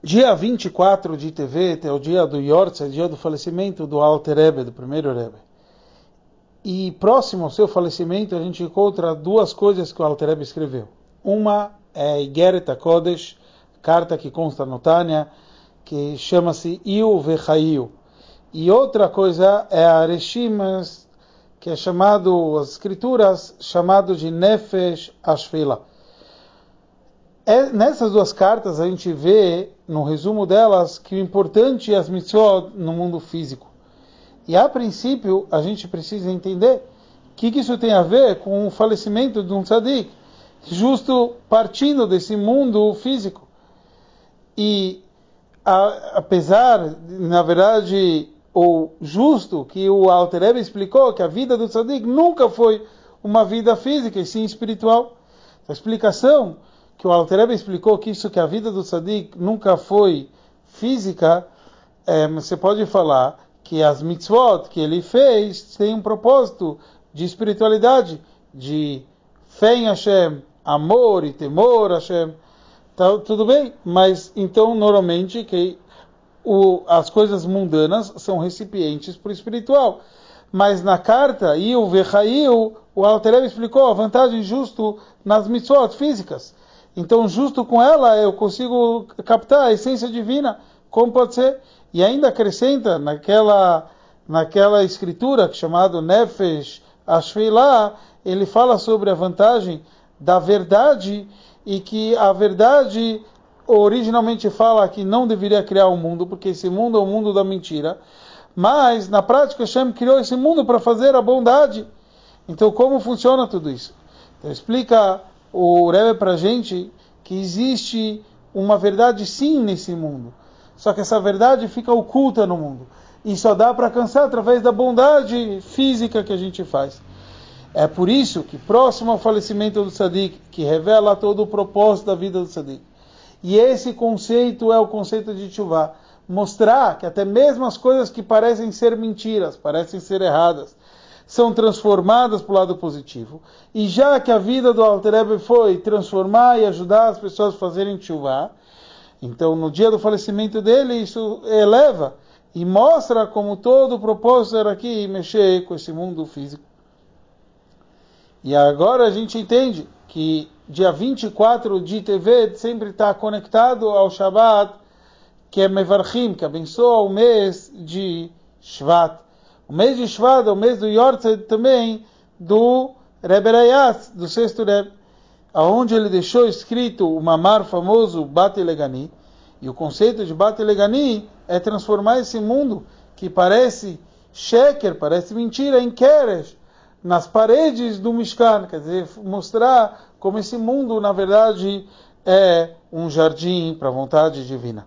Dia 24 de TV é o dia do Yortz, dia do falecimento do Alter Rebbe, do primeiro Rebbe. E próximo ao seu falecimento, a gente encontra duas coisas que o Alter Rebbe escreveu. Uma é Igeret HaKodesh, carta que consta no Tânia, que chama-se Iu Vechayu. E outra coisa é a Reshimas, que é chamado, as escrituras, chamado de Nefesh Ashfila. É, nessas duas cartas a gente vê, no resumo delas, que o importante é as mitzvot no mundo físico. E a princípio a gente precisa entender o que, que, isso tem a ver com o falecimento de um tzadik, justo partindo desse mundo físico. E a, apesar, na verdade, ou justo que o Alter Rebbe explicou que a vida do tzadik nunca foi uma vida física, e sim espiritual. A explicação que o Alter Rebbe explicou que isso que a vida do tzadik nunca foi física, é, você pode falar que as mitzvot que ele fez têm um propósito de espiritualidade, de fé em Hashem, amor e temor a Hashem. Tá, tudo bem, mas então normalmente que o, as coisas mundanas são recipientes para o espiritual. Mas na carta, e o Vechail, o Alter Rebbe explicou a vantagem justo nas mitzvot físicas. Então, justo com ela, eu consigo captar a essência divina, como pode ser. E ainda acrescenta naquela, naquela escritura chamada Nefesh Ashveilah, ele fala sobre a vantagem da verdade e que a verdade originalmente fala que não deveria criar o um mundo, porque esse mundo é o mundo da mentira. Mas, na prática, Hashem criou esse mundo para fazer a bondade. Então, como funciona tudo isso? Então, explica o Rebbe para a gente que existe uma verdade sim nesse mundo. Só que essa verdade fica oculta no mundo. E só dá para alcançar através da bondade física que a gente faz. É por isso que, próximo ao falecimento do Sadiq, que revela todo o propósito da vida do Sadiq, e esse conceito é o conceito de Tchuvah, mostrar que até mesmo as coisas que parecem ser mentiras, parecem ser erradas, são transformadas para o lado positivo. E já que a vida do Alter Rebbe foi transformar e ajudar as pessoas a fazerem chuva, então no dia do falecimento dele isso eleva e mostra como todo o propósito era aqui mexer com esse mundo físico. E agora a gente entende que dia 24 de TV sempre está conectado ao Shabbat, que é Mevarchim, que abençoa o mês de Shvat. O mês de Shvat o mês do Yortzed também do Rebbe Rayas, do sexto Rebbe, aonde ele deixou escrito o mamar famoso Bate Legani. E o conceito de Bate Legani é transformar esse mundo que parece sheker, parece mentira, em keresh, nas paredes do Mishkan, quer dizer, mostrar como esse mundo, na verdade, é um jardim para a vontade divina.